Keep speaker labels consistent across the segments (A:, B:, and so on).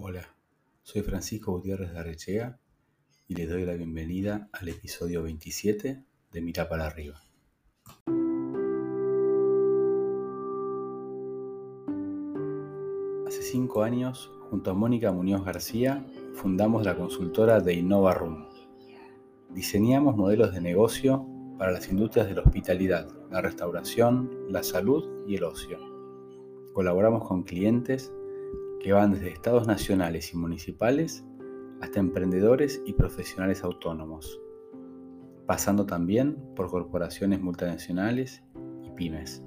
A: Hola, soy Francisco Gutiérrez de Arrechea y les doy la bienvenida al episodio 27 de Mira para arriba. Hace cinco años, junto a Mónica Muñoz García, fundamos la consultora de Innova Room. Diseñamos modelos de negocio para las industrias de la hospitalidad, la restauración, la salud y el ocio. Colaboramos con clientes que van desde estados nacionales y municipales hasta emprendedores y profesionales autónomos, pasando también por corporaciones multinacionales y pymes.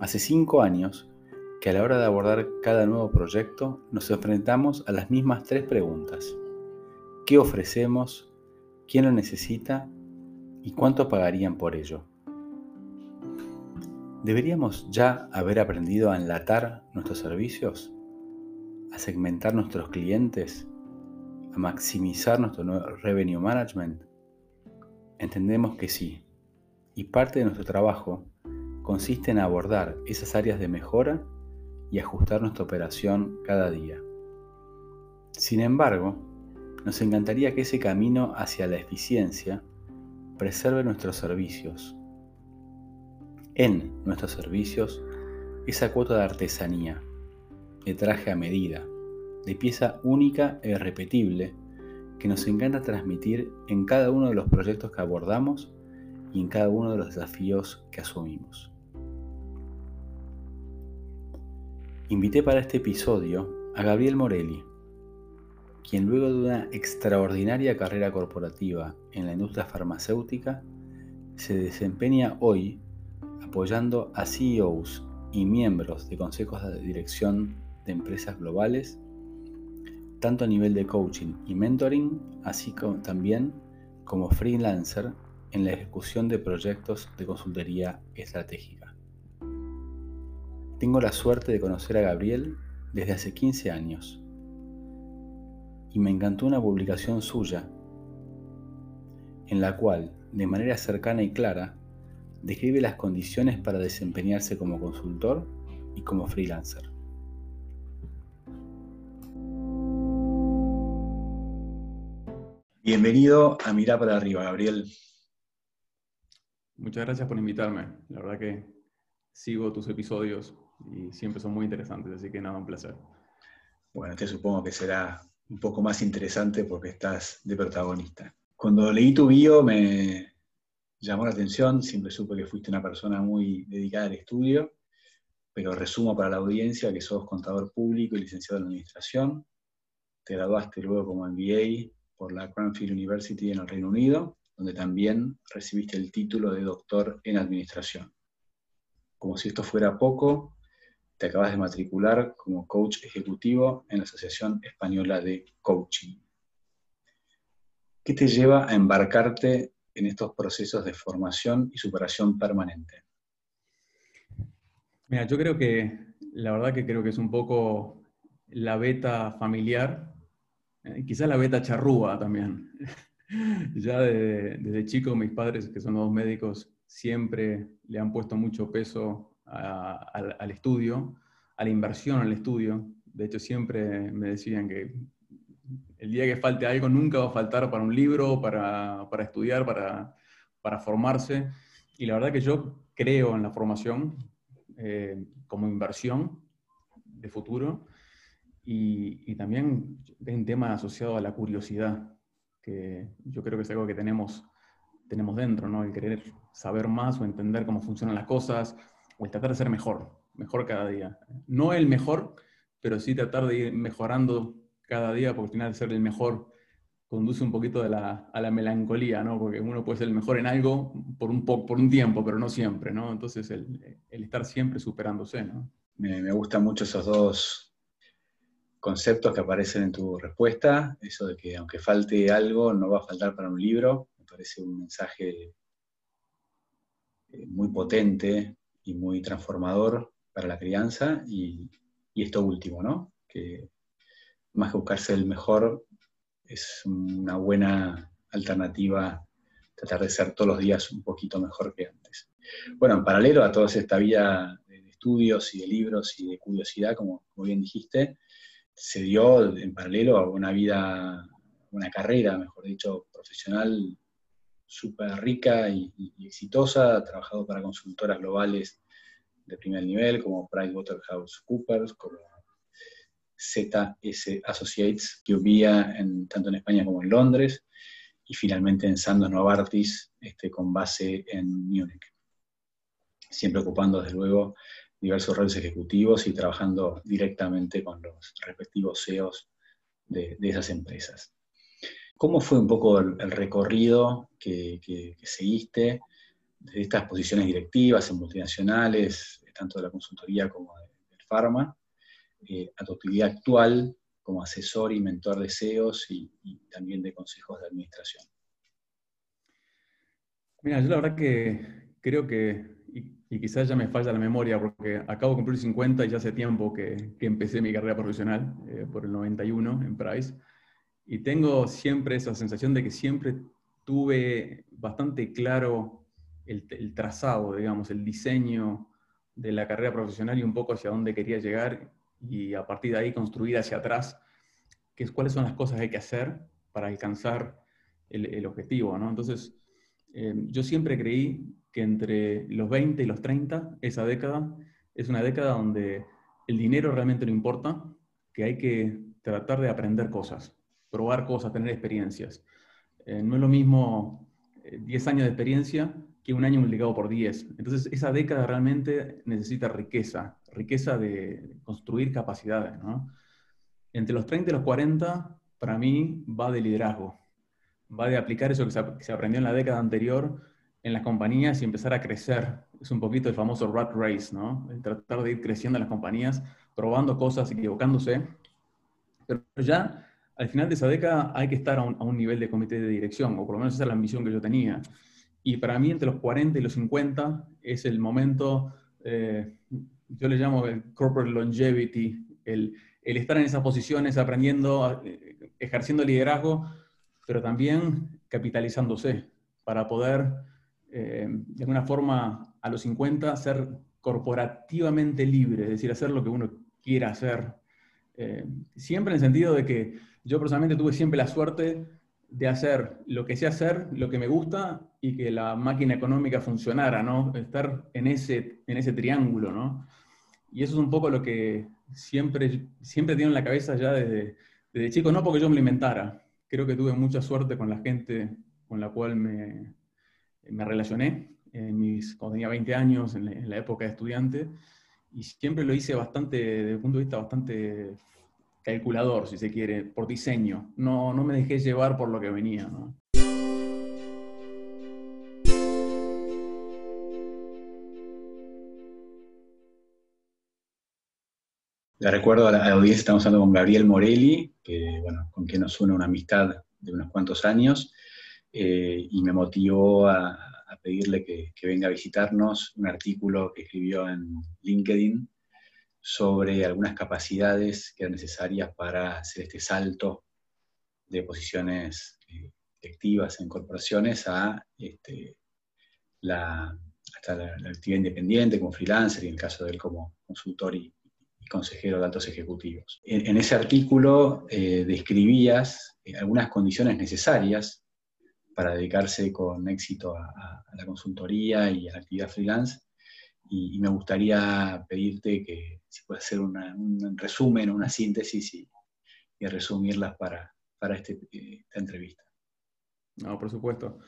A: Hace cinco años que a la hora de abordar cada nuevo proyecto nos enfrentamos a las mismas tres preguntas. ¿Qué ofrecemos? ¿Quién lo necesita? ¿Y cuánto pagarían por ello? ¿Deberíamos ya haber aprendido a enlatar nuestros servicios? A segmentar nuestros clientes, a maximizar nuestro revenue management? Entendemos que sí, y parte de nuestro trabajo consiste en abordar esas áreas de mejora y ajustar nuestra operación cada día. Sin embargo, nos encantaría que ese camino hacia la eficiencia preserve nuestros servicios. En nuestros servicios, esa cuota de artesanía, de traje a medida, de pieza única e irrepetible que nos encanta transmitir en cada uno de los proyectos que abordamos y en cada uno de los desafíos que asumimos. Invité para este episodio a Gabriel Morelli, quien luego de una extraordinaria carrera corporativa en la industria farmacéutica, se desempeña hoy apoyando a CEOs y miembros de consejos de dirección de empresas globales, tanto a nivel de coaching y mentoring, así como también como freelancer en la ejecución de proyectos de consultoría estratégica. Tengo la suerte de conocer a Gabriel desde hace 15 años y me encantó una publicación suya en la cual, de manera cercana y clara, describe las condiciones para desempeñarse como consultor y como freelancer. Bienvenido a Mirar para arriba, Gabriel.
B: Muchas gracias por invitarme. La verdad que sigo tus episodios y siempre son muy interesantes, así que nada, un placer.
A: Bueno, te supongo que será un poco más interesante porque estás de protagonista. Cuando leí tu bio me llamó la atención, siempre supe que fuiste una persona muy dedicada al estudio, pero resumo para la audiencia que sos contador público y licenciado en administración. Te graduaste luego como MBA por la Cranfield University en el Reino Unido, donde también recibiste el título de doctor en administración. Como si esto fuera poco, te acabas de matricular como coach ejecutivo en la Asociación Española de Coaching. ¿Qué te lleva a embarcarte en estos procesos de formación y superación permanente?
B: Mira, yo creo que, la verdad que creo que es un poco la beta familiar eh, quizás la beta charrúa también. ya desde chico mis padres, que son dos médicos, siempre le han puesto mucho peso al estudio, a la inversión al estudio. De hecho, siempre me decían que el día que falte algo nunca va a faltar para un libro, para, para estudiar, para, para, formarse. Y la verdad que yo creo en la formación eh, como inversión de futuro y, también hay un tema asociado a la curiosidad, que yo creo que es algo que tenemos, tenemos dentro, ¿no? El querer saber más o entender cómo funcionan las cosas, o el tratar de ser mejor, mejor cada día. No el mejor, pero sí tratar de ir mejorando cada día, porque al final ser el mejor conduce un poquito a la melancolía, ¿no? Porque uno puede ser el mejor en algo por un, por un tiempo, pero no siempre, ¿no? Entonces el, el estar siempre superándose, ¿no?
A: Me, me gustan mucho esos dos conceptos que aparecen en tu respuesta, eso de que aunque falte algo, no va a faltar para un libro, me parece un mensaje eh, muy potente y muy transformador para la crianza, y, esto último, ¿no? Que más que buscarse el mejor, es una buena alternativa tratar de ser todos los días un poquito mejor que antes. Bueno, en paralelo a toda esta vida de estudios y de libros y de curiosidad, como, como bien dijiste, se dio en paralelo a una vida, una carrera, mejor dicho, profesional súper rica y, exitosa, ha trabajado para consultoras globales de primer nivel como PricewaterhouseCoopers, como ZS Associates, que vivía en, tanto en España como en Londres, y finalmente en Sandoz Novartis, este, con base en Múnich. Siempre ocupando, desde luego, diversos roles ejecutivos y trabajando directamente con los respectivos CEOs de, esas empresas. ¿Cómo fue un poco el, recorrido que, seguiste de estas posiciones directivas en multinacionales, tanto de la consultoría como del pharma, eh, a tu actividad actual como asesor y mentor de CEOs y, también de consejos de administración?
B: Mira, yo la verdad que creo que y quizás ya me falla la memoria porque acabo de cumplir 50 y ya hace tiempo que, empecé mi carrera profesional, eh, por el 91 en Price, y tengo siempre esa sensación de que siempre tuve bastante claro el, trazado, digamos, el diseño de la carrera profesional y un poco hacia dónde quería llegar y a partir de ahí construir hacia atrás que es, cuáles son las cosas que hay que hacer para alcanzar el, el objetivo, ¿no? Entonces, eh, yo siempre creí que entre los 20 y los 30, esa década, es una década donde el dinero realmente no importa, que hay que tratar de aprender cosas, probar cosas, tener experiencias. Eh, no es lo mismo 10 eh, años de experiencia que un año multiplicado por 10. Entonces, esa década realmente necesita riqueza, riqueza de construir capacidades. Entre los 30 y los 40, para mí, va de liderazgo, va de aplicar eso que se aprendió en la década anterior en las compañías y empezar a crecer. Es un poquito el famoso rat race, ¿no? El tratar de ir creciendo en las compañías, probando cosas, equivocándose. Pero ya al final de esa década hay que estar a un, nivel de comité de dirección, o por lo menos esa es la ambición que yo tenía. Y para mí entre los 40 y los 50 es el momento, eh, yo le llamo el corporate longevity, el, el estar en esas posiciones, aprendiendo, eh, ejerciendo liderazgo, pero también capitalizándose para poder eh, de alguna forma, a los 50, ser corporativamente libre, es decir, hacer lo que uno quiera hacer. Eh, siempre en el sentido de que yo personalmente tuve siempre la suerte de hacer lo que sé hacer, lo que me gusta y que la máquina económica funcionara, ¿no? Estar en ese, en ese triángulo, ¿no? Y eso es un poco lo que siempre, siempre tengo en la cabeza ya desde, desde chico, no porque yo me lo inventara. Creo que tuve mucha suerte con la gente con la cual me, me relacioné en mis, cuando tenía 20 años, en la, época de estudiante, y siempre lo hice bastante, desde el punto de vista bastante calculador, si se quiere, por diseño. No, no me dejé llevar por lo que venía.
A: Le recuerdo a la audiencia, estamos hablando con Gabriel Morelli, que, bueno, con quien nos une una amistad de unos cuantos años, eh, y me motivó a, pedirle que, venga a visitarnos un artículo que escribió en LinkedIn sobre algunas capacidades que eran necesarias para hacer este salto de posiciones eh, directivas en corporaciones a este, la, hasta la, actividad independiente como freelancer y en el caso de él como consultor y, consejero de altos ejecutivos. En, ese artículo eh, describías algunas condiciones necesarias para dedicarse con éxito a, la consultoría y a la actividad freelance. Y, me gustaría pedirte que si puedes hacer un resumen, una síntesis y, resumirlas para, para este, esta entrevista.
B: No, por supuesto.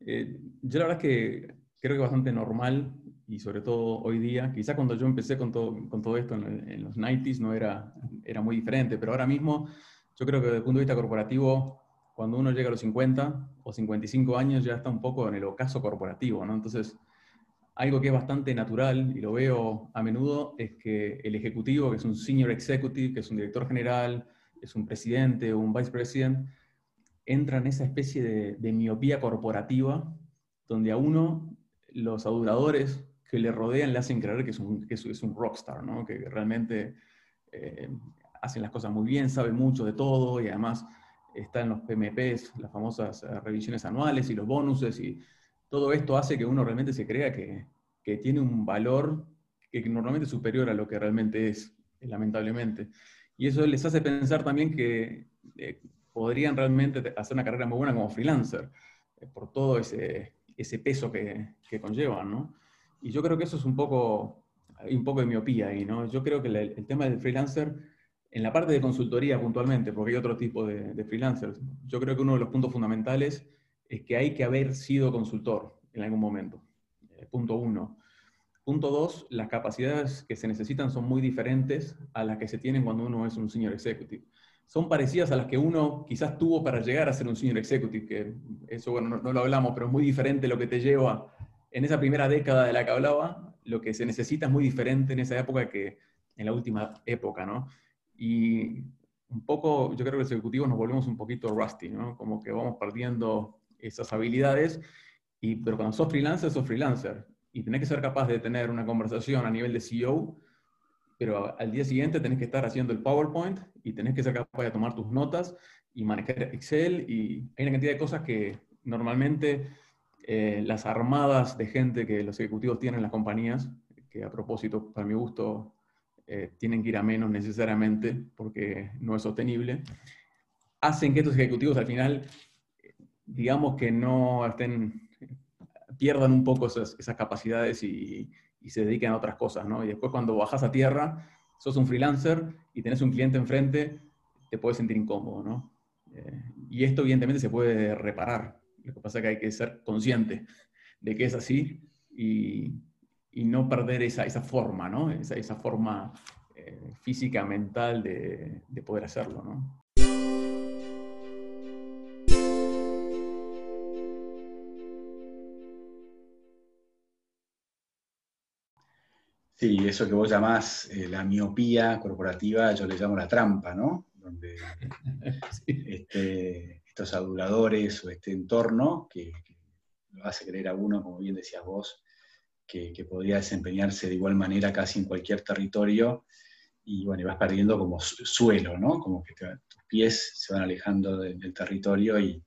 B: Eh, yo la verdad es que creo que bastante normal y sobre todo hoy día, quizás cuando yo empecé con todo, con todo esto en, en, los 90s no era, era muy diferente, pero ahora mismo yo creo que desde el punto de vista corporativo cuando uno llega a los 50 o 55 años ya está un poco en el ocaso corporativo, ¿no? Entonces, algo que es bastante natural y lo veo a menudo es que el ejecutivo, que es un senior executive, que es un director general, es un presidente o un vice president, entra en esa especie de, miopía corporativa donde a uno los aduladores que le rodean le hacen creer que es un, que es un rockstar, ¿no? que realmente eh, hacen las cosas muy bien, sabe mucho de todo y además están los PMPs, las famosas eh, revisiones anuales y los bonuses, y todo esto hace que uno realmente se crea que, que tiene un valor que normalmente es superior a lo que realmente es, lamentablemente. Y eso les hace pensar también que eh, podrían realmente hacer una carrera muy buena como freelancer, eh, por todo ese, ese peso que, que, conllevan, ¿no? Y yo creo que eso es un poco, un poco de miopía ahí, ¿no? Yo creo que el, tema del freelancer, en la parte de consultoría puntualmente, porque hay otro tipo de, freelancers, yo creo que uno de los puntos fundamentales es que hay que haber sido consultor en algún momento. Eh, punto uno. Punto dos, las capacidades que se necesitan son muy diferentes a las que se tienen cuando uno es un senior executive. Son parecidas a las que uno quizás tuvo para llegar a ser un senior executive, que eso, bueno, no, lo hablamos, pero es muy diferente lo que te lleva en esa primera década de la que hablaba, lo que se necesita es muy diferente en esa época que en la última época, ¿no? Y un poco, yo creo que los ejecutivos nos volvemos un poquito rusty, ¿no? Como que vamos perdiendo esas habilidades, y, pero cuando sos freelancer, sos freelancer y tenés que ser capaz de tener una conversación a nivel de CEO, pero al día siguiente tenés que estar haciendo el PowerPoint y tenés que ser capaz de tomar tus notas y manejar Excel y hay una cantidad de cosas que normalmente eh, las armadas de gente que los ejecutivos tienen en las compañías, que a propósito, para mi gusto, eh, tienen que ir a menos necesariamente porque no es sostenible, hacen que estos ejecutivos al final, digamos que no estén pierdan un poco esas, capacidades y, se dediquen a otras cosas, ¿no? Y después cuando bajas a tierra, sos un freelancer y tenés un cliente enfrente, te puedes sentir incómodo, ¿no? Eh, y esto evidentemente se puede reparar. Lo que pasa es que hay que ser consciente de que es así y, no perder esa, esa forma, ¿no? Esa, esa forma eh, física, mental de, de poder hacerlo, ¿no?
A: Sí, eso que vos llamás eh, la miopía corporativa, yo le llamo la trampa, ¿no? Donde este, estos aduladores o este entorno que, lo hace creer a uno, como bien decías vos, que, podría desempeñarse de igual manera casi en cualquier territorio, y bueno, y vas perdiendo como suelo, ¿no? Como que tus pies se van alejando del territorio y,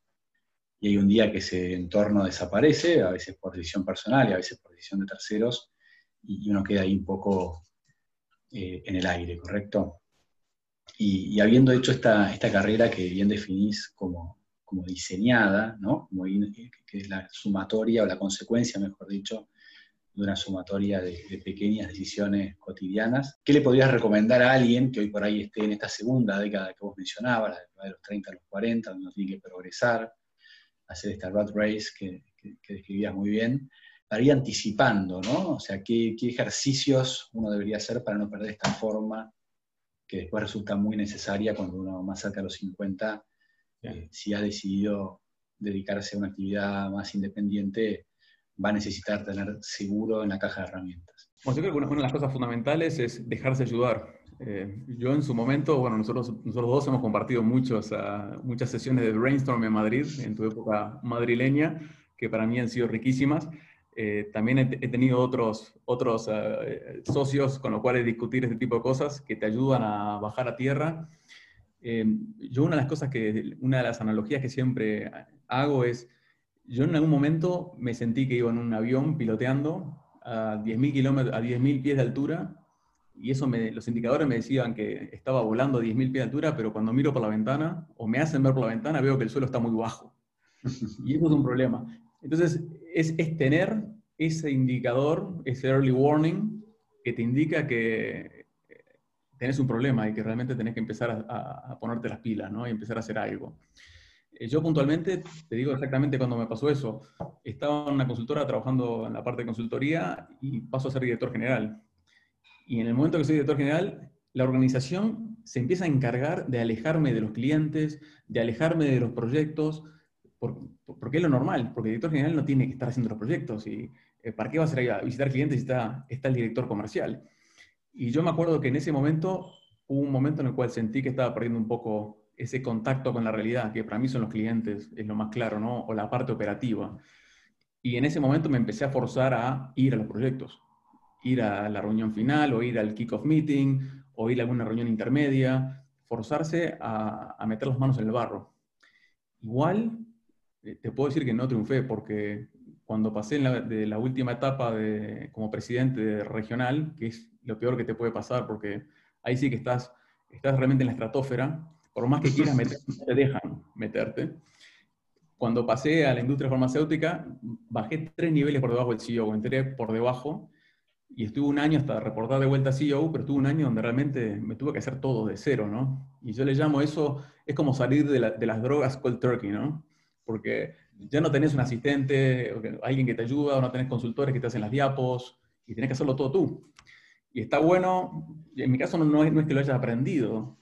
A: y hay un día que ese entorno desaparece, a veces por decisión personal y a veces por decisión de terceros, y uno queda ahí un poco eh, en el aire, ¿correcto? Y, habiendo hecho esta, esta, carrera que bien definís como, como diseñada, ¿no? Como, que es la sumatoria o la consecuencia, mejor dicho, de una sumatoria de, pequeñas decisiones cotidianas. ¿Qué le podrías recomendar a alguien que hoy por ahí esté en esta segunda década que vos mencionabas, la de los 30 a los 40, donde uno tiene que progresar, hacer esta rat race que, que, que describías muy bien? Para ir anticipando, ¿no? O sea, ¿qué, ejercicios uno debería hacer para no perder esta forma que después resulta muy necesaria cuando uno más cerca de los 50, eh, si ha decidido dedicarse a una actividad más independiente, va a necesitar tener seguro en la caja de herramientas.
B: Bueno, yo creo que una, de las cosas fundamentales es dejarse ayudar. Eh, yo en su momento, bueno, nosotros, nosotros dos hemos compartido muchos, muchas sesiones de brainstorm en Madrid, en tu época madrileña, que para mí han sido riquísimas. Eh, también he, tenido otros, otros eh, socios con los cuales discutir este tipo de cosas que te ayudan a bajar a tierra. Eh, yo una de las cosas que, una de las analogías que siempre hago es, yo en algún momento me sentí que iba en un avión piloteando a 10.000 a 10.000 pies de altura y eso me, los indicadores me decían que estaba volando a 10.000 pies de altura, pero cuando miro por la ventana o me hacen ver por la ventana veo que el suelo está muy bajo. Y eso es un problema. Entonces, es, tener ese indicador, ese early warning, que te indica que eh, tenés un problema y que realmente tenés que empezar a, ponerte las pilas, ¿no? Y empezar a hacer algo. Eh, yo puntualmente, te digo exactamente cuando me pasó eso, estaba en una consultora trabajando en la parte de consultoría y paso a ser director general. Y en el momento que soy director general, la organización se empieza a encargar de alejarme de los clientes, de alejarme de los proyectos, porque es lo normal, porque el director general no tiene que estar haciendo los proyectos. Y, eh, ¿Para qué va a ser a visitar clientes si está, está el director comercial? Y yo me acuerdo que en ese momento hubo un momento en el cual sentí que estaba perdiendo un poco ese contacto con la realidad, que para mí son los clientes, es lo más claro, ¿no? O la parte operativa. Y en ese momento me empecé a forzar a ir a los proyectos, ir a la reunión final, o ir al kick-off meeting, o ir a alguna reunión intermedia, forzarse a, a meter las manos en el barro. Igual te puedo decir que no triunfé porque cuando pasé de la última etapa de, como presidente regional, que es lo peor que te puede pasar porque ahí sí que estás estás realmente en la estratosfera, por más que quieras meter, no te dejan meterte. Cuando pasé a la industria farmacéutica, bajé tres niveles por debajo del CEO, entré por debajo y estuve un año hasta reportar de vuelta a CEO, pero estuve un año donde realmente me tuve que hacer todo de cero, ¿no? Y yo le llamo eso, es como salir de, de las drogas cold turkey, ¿no? Porque ya no tenés un asistente, alguien que te ayuda, o no tenés consultores que te hacen las diapos, y tenés que hacerlo todo tú. Y está bueno, en mi caso no, es, no que lo hayas aprendido,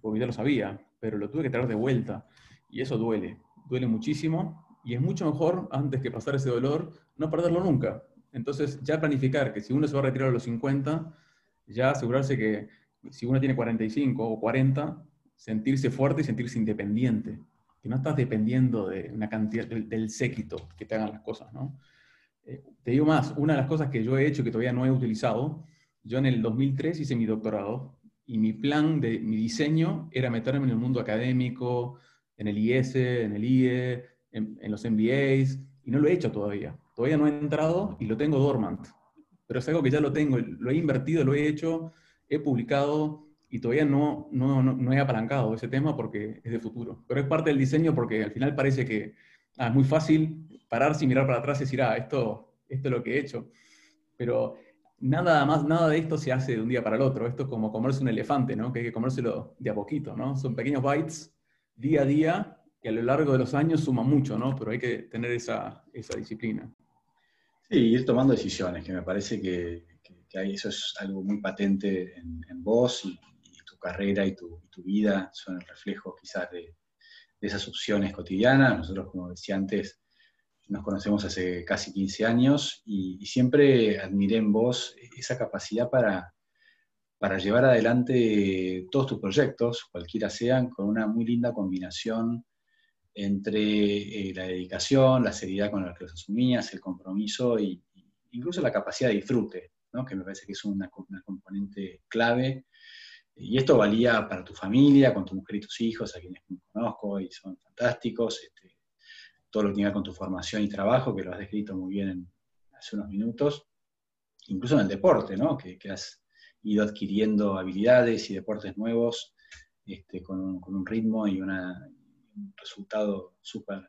B: porque ya lo sabía, pero lo tuve que traer de vuelta. Y eso duele, duele muchísimo. Y es mucho mejor, antes que pasar ese dolor, no perderlo nunca. Entonces, ya planificar que si uno se va a retirar a los 50, ya asegurarse que si uno tiene 45 o 40, sentirse fuerte y sentirse independiente. Que no estás dependiendo de una cantidad, del, séquito que te hagan las cosas, ¿no? Eh, te digo más, una de las cosas que yo he hecho que todavía no he utilizado, yo en el 2003 hice mi doctorado y mi plan de mi diseño era meterme en el mundo académico, en el IS, en el IE, en, los MBAs, y no lo he hecho todavía. Todavía no he entrado y lo tengo dormant. Pero es algo que ya lo tengo, lo he invertido, lo he hecho, he publicado y todavía no, no, no, he apalancado ese tema porque es de futuro. Pero es parte del diseño porque al final parece que ah, es muy fácil pararse y mirar para atrás y decir, ah, esto, esto es lo que he hecho. Pero nada más, nada de esto se hace de un día para el otro. Esto es como comerse un elefante, ¿no? Que hay que comérselo de a poquito, ¿no? Son pequeños bites día a día que a lo largo de los años suman mucho, ¿no? Pero hay que tener esa, esa disciplina.
A: Sí, ir tomando decisiones, que me parece que, que, eso es algo muy patente en, vos y, carrera y tu, tu, vida son el reflejo quizás de, de esas opciones cotidianas. Nosotros, como decía antes, nos conocemos hace casi 15 años y, siempre admiré en vos esa capacidad para, para llevar adelante todos tus proyectos, cualquiera sean, con una muy linda combinación entre eh, la dedicación, la seriedad con la que los asumías, el compromiso e incluso la capacidad de disfrute, ¿no? que me parece que es una, componente clave. Y esto valía para tu familia, con tu mujer y tus hijos, a quienes conozco y son fantásticos. Este, todo lo que tiene con tu formación y trabajo, que lo has descrito muy bien hace unos minutos, incluso en el deporte, ¿no? que, has ido adquiriendo habilidades y deportes nuevos este, con, un, ritmo y un resultado súper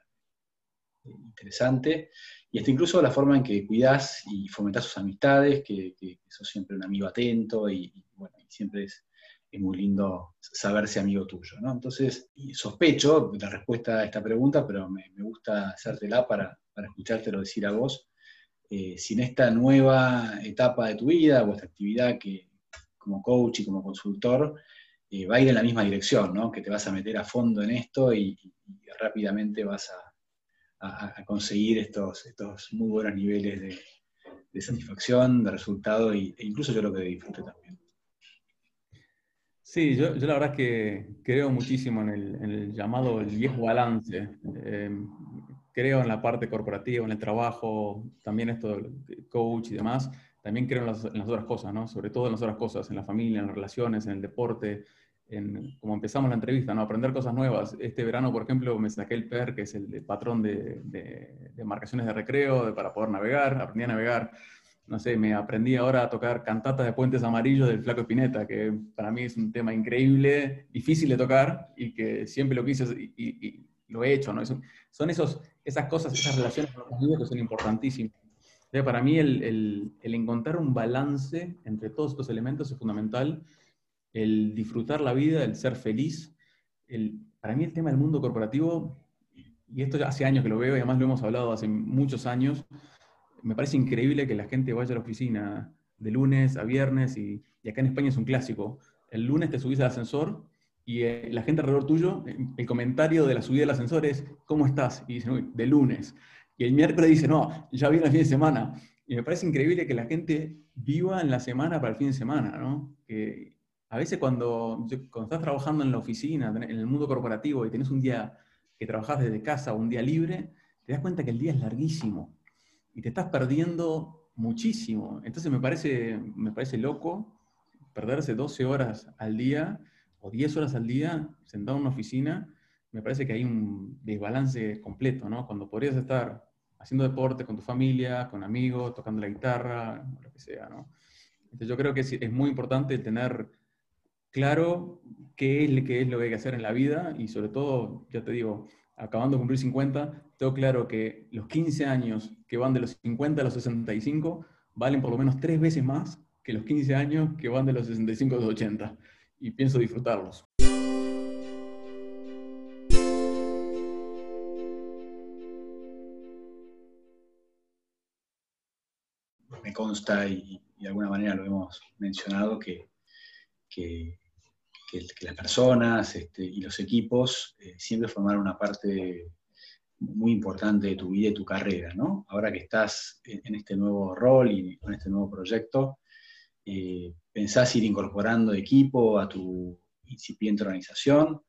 A: interesante. Y hasta incluso la forma en que cuidas y fomentas sus amistades, que, que, sos siempre un amigo atento y, y bueno, siempre es es muy lindo saberse amigo tuyo, ¿no? Entonces, sospecho la respuesta a esta pregunta, pero me, gusta hacértela para, para escuchártelo decir a vos, eh, si en esta nueva etapa de tu vida o esta actividad que como coach y como consultor eh, va a ir en la misma dirección, ¿no? Que te vas a meter a fondo en esto y, rápidamente vas a, conseguir estos, estos muy buenos niveles de, satisfacción, de resultado e incluso yo lo que disfrute también.
B: Sí, yo, la verdad es que creo muchísimo en el, llamado el viejo balance. Em, creo en la parte corporativa, en el trabajo, también esto del coach y demás. También creo en las, otras cosas, ¿no? Sobre todo en las otras cosas, en la familia, en las relaciones, en el deporte, en como empezamos la entrevista, ¿no? Aprender cosas nuevas. Este verano, por ejemplo, me saqué el PER, que es el patrón de, de, marcaciones de recreo para poder navegar. Aprendí a navegar no sé, me aprendí ahora a tocar cantatas de Puentes Amarillos del Flaco Espineta, que para mí es un tema increíble, difícil de tocar y que siempre lo quise y, lo he hecho, ¿no? son esos, esas cosas, esas relaciones con los amigos que son importantísimas. para mí el, el, encontrar un balance entre todos estos elementos es fundamental, el disfrutar la vida, el ser feliz. El, para mí el tema del mundo corporativo, y esto ya hace años que lo veo y además lo hemos hablado hace muchos años, me parece increíble que la gente vaya a la oficina de lunes a viernes y, acá en España es un clásico. El lunes te subís al ascensor y eh, la gente alrededor tuyo, el comentario de la subida del ascensor es, ¿cómo estás? Y dicen, de lunes. Y el miércoles dice, no, ya viene el fin de semana. Y me parece increíble que la gente viva en la semana para el fin de semana, ¿no? Que a veces cuando, cuando estás trabajando en la oficina, en el mundo corporativo y tienes un día que trabajas desde casa o un día libre, te das cuenta que el día es larguísimo y te estás perdiendo muchísimo. Entonces me parece, me parece loco perderse 12 horas al día o 10 horas al día sentado en una oficina. Me parece que hay un desbalance completo, ¿no? Cuando podrías estar haciendo deporte con tu familia, con amigos, tocando la guitarra, lo que sea, ¿no? Entonces yo creo que es, muy importante tener claro qué es, qué es lo que hay que hacer en la vida y sobre todo, ya te digo, acabando de cumplir 50, tengo claro que los 15 años que van de los 50 a los 65 valen por lo menos tres veces más que los 15 años que van de los 65 a los 80 y pienso disfrutarlos.
A: Me consta y, de alguna manera lo hemos mencionado que, que, las personas este, y los equipos eh, siempre formaron una parte muy importante de tu vida y tu carrera, ¿no? Ahora que estás en, este nuevo rol y con este nuevo proyecto, eh, ¿pensás ir incorporando equipo a tu incipiente organización?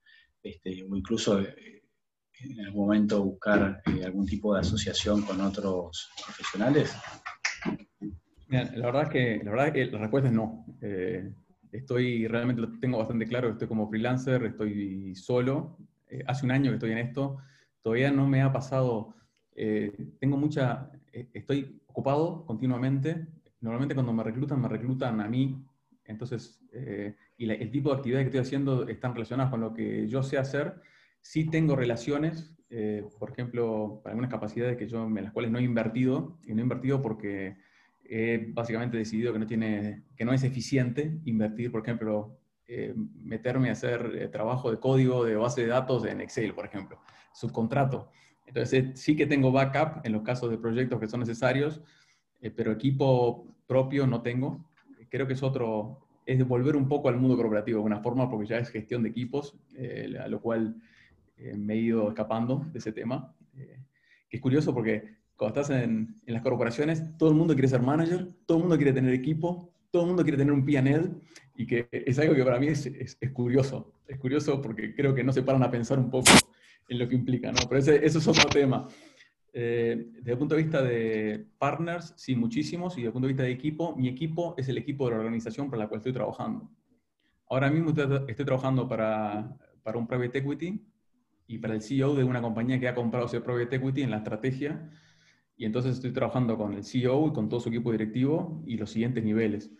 A: Este, o incluso eh, en algún momento buscar algún tipo de asociación con otros profesionales?
B: la verdad es que la, verdad que la respuesta es no. Estoy, realmente lo tengo bastante claro, estoy como freelancer, estoy solo. hace un año que estoy en esto. Todavía no me ha pasado, eh, tengo mucha, eh, estoy ocupado continuamente, normalmente cuando me reclutan, me reclutan a mí, entonces, eh, y el tipo de actividades que estoy haciendo están relacionadas con lo que yo sé hacer, sí tengo relaciones, por ejemplo, para algunas capacidades que yo, en las cuales no he invertido, y no he invertido porque he básicamente decidido que no, tiene, que no es eficiente invertir, por ejemplo, meterme a hacer trabajo de código de base de datos en Excel, por ejemplo subcontrato. Entonces, eh, sí que tengo backup en los casos de proyectos que son necesarios, eh, pero equipo propio no tengo. Creo que es otro, es volver un poco al mundo corporativo de alguna forma, porque ya es gestión de equipos, eh, a lo cual me he ido escapando de ese tema. que es curioso porque cuando estás en, en, las corporaciones, todo el mundo quiere ser manager, todo el mundo quiere tener equipo, todo el mundo quiere tener un PNL, y que es algo que para mí es, es, es curioso. Es curioso porque creo que no se paran a pensar un poco en lo que implica, ¿no? Pero ese, eso es otro tema. Eh, desde el punto de vista de partners, sí, muchísimos, y desde el punto de vista de equipo, mi equipo es el equipo de la organización para la cual estoy trabajando. Ahora mismo estoy, trabajando para, para, un private equity y para el CEO de una compañía que ha comprado ese private equity en la estrategia, y entonces estoy trabajando con el CEO y con todo su equipo directivo y los siguientes niveles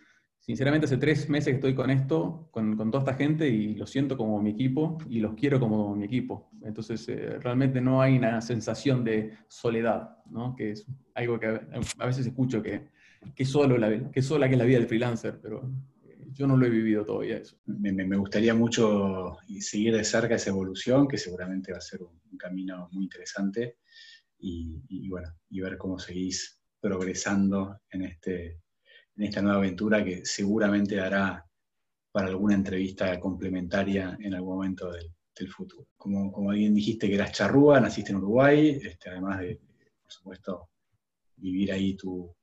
B: sinceramente hace tres meses que estoy con esto, con, con, toda esta gente y lo siento como mi equipo y los quiero como mi equipo. Entonces, eh, realmente no hay una sensación de soledad, ¿no? que es algo que a, veces escucho que, que, solo la, que sola que es la vida del freelancer, pero eh, yo no lo he vivido todavía eso.
A: Me, me, gustaría mucho seguir de cerca esa evolución, que seguramente va a ser un, camino muy interesante, y, y bueno, y ver cómo seguís progresando en este en esta nueva aventura que seguramente dará para alguna entrevista complementaria en algún momento del, futuro. Como, como bien dijiste que eras charrúa, naciste en Uruguay, este, además de, por supuesto, vivir ahí tu,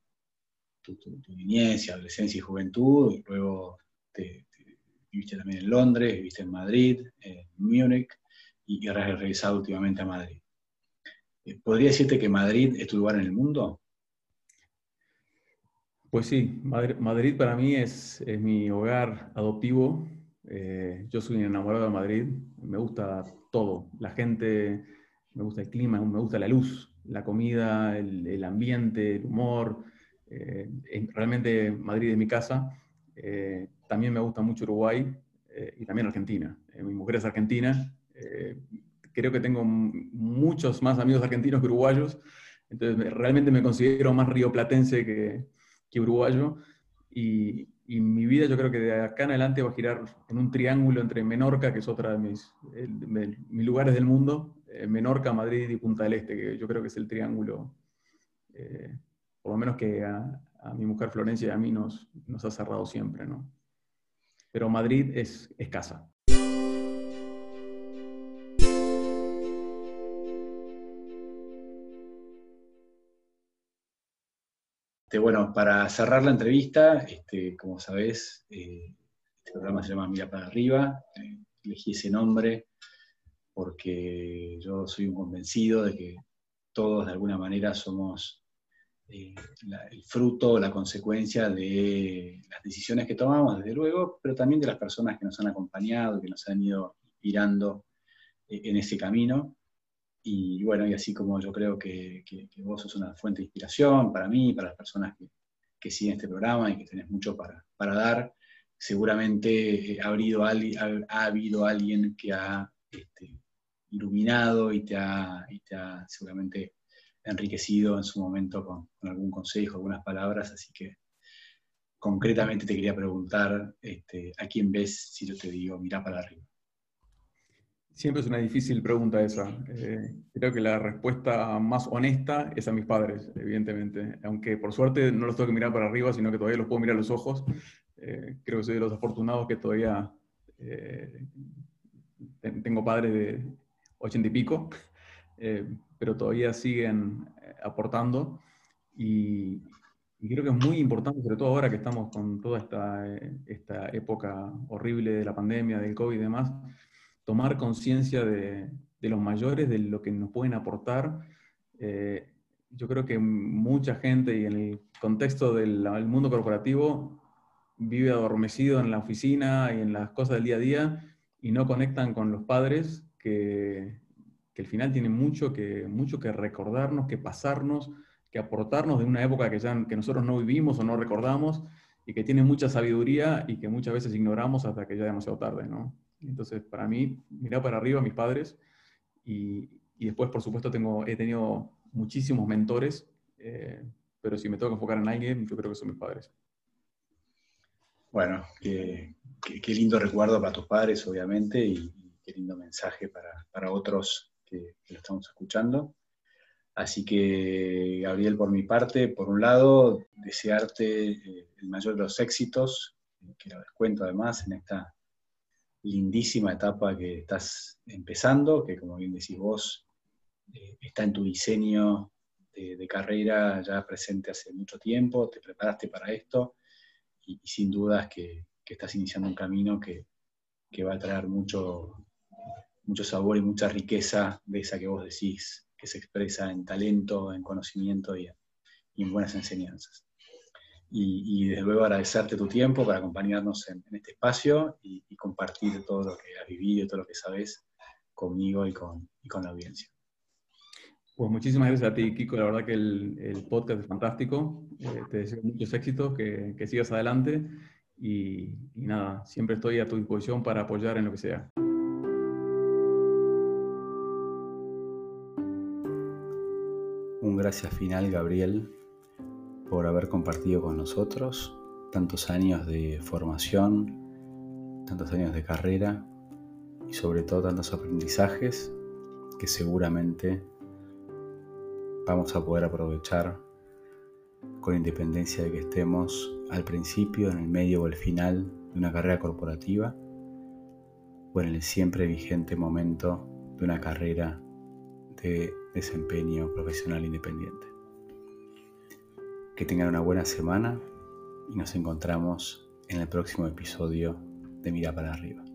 A: tu, niñez, adolescencia y juventud, y luego te, viviste también en Londres, viviste en Madrid, en Múnich, y, has regresado últimamente a Madrid. ¿Podría decirte que Madrid es tu lugar en el mundo?
B: Pues sí, Madrid, para mí es, mi hogar adoptivo. Eh, yo soy enamorado de Madrid, me gusta todo, la gente, me gusta el clima, me gusta la luz, la comida, el, ambiente, el humor. Eh, realmente Madrid es mi casa. Eh, también me gusta mucho Uruguay y también Argentina. mi mujer es argentina. Creo que tengo muchos más amigos argentinos que uruguayos. Entonces realmente me considero más rioplatense que, que uruguayo. Y, mi vida yo creo que de acá en adelante va a girar en un triángulo entre Menorca, que es otra de mis, mis lugares del mundo, eh, Menorca, Madrid y Punta del Este, que yo creo que es el triángulo, eh, por lo menos que a, mi mujer Florencia y a mí nos, nos ha cerrado siempre, ¿no? Pero Madrid es, es casa.
A: Este, bueno, para cerrar la entrevista, este, como sabés, eh, este programa se llama Mira para arriba. Eh, elegí ese nombre porque yo soy un convencido de que todos de alguna manera somos eh, el fruto, la consecuencia de las decisiones que tomamos, desde luego, pero también de las personas que nos han acompañado, que nos han ido inspirando en ese camino. Y bueno, y así como yo creo que, vos sos una fuente de inspiración para mí, para las personas que, siguen este programa y que tenés mucho para, dar, seguramente ha habido, ha, habido alguien que ha este, iluminado y te ha, seguramente enriquecido en su momento con, algún consejo, algunas palabras, así que concretamente te quería preguntar este, a quién ves si yo te digo, mira para arriba.
B: Siempre es una difícil pregunta esa. Eh, creo que la respuesta más honesta es a mis padres, evidentemente. Aunque por suerte no los tengo que mirar para arriba, sino que todavía los puedo mirar a los ojos. Eh, creo que soy de los afortunados que todavía eh, tengo padres de ochenta y pico, pero todavía siguen aportando. Y, creo que es muy importante, sobre todo ahora que estamos con toda esta, esta época horrible de la pandemia, del COVID y demás, tomar conciencia de, los mayores, de lo que nos pueden aportar. Eh, yo creo que mucha gente y en el contexto del, mundo corporativo vive adormecido en la oficina y en las cosas del día a día y no conectan con los padres que, al final tienen mucho que, mucho que recordarnos, que pasarnos, que aportarnos de una época que, ya, que nosotros no vivimos o no recordamos y que tienen mucha sabiduría y que muchas veces ignoramos hasta que ya es demasiado tarde, ¿no? Entonces, para mí, mirar para arriba a mis padres y, después, por supuesto, tengo, he tenido muchísimos mentores, eh, pero si me tengo que enfocar en alguien, yo creo que son mis padres.
A: Bueno, qué, lindo recuerdo para tus padres, obviamente, y, qué lindo mensaje para, otros que, lo estamos escuchando. Así que, Gabriel, por mi parte, por un lado, desearte eh, el mayor de los éxitos, que lo descuento además en esta lindísima etapa que estás empezando, que como bien decís vos, eh, está en tu diseño de, carrera ya presente hace mucho tiempo, te preparaste para esto y, sin dudas que, que, estás iniciando un camino que, que, va a traer mucho, mucho sabor y mucha riqueza de esa que vos decís, que se expresa en talento, en conocimiento y en buenas enseñanzas y, desde luego agradecerte tu tiempo para acompañarnos en, este espacio y, compartir todo lo que has vivido y todo lo que sabes conmigo y con, con la audiencia.
B: Pues muchísimas gracias a ti, Kiko. La verdad que el, el podcast es fantástico. Eh, te deseo muchos éxitos, que, que sigas adelante y, y nada, siempre estoy a tu disposición para apoyar en lo que sea.
A: Un gracias final, Gabriel, por haber compartido con nosotros tantos años de formación, tantos años de carrera y sobre todo tantos aprendizajes que seguramente vamos a poder aprovechar con independencia de que estemos al principio, en el medio o el final de una carrera corporativa o en el siempre vigente momento de una carrera de desempeño profesional independiente. Que tengan una buena semana y nos encontramos en el próximo episodio de Mira para arriba.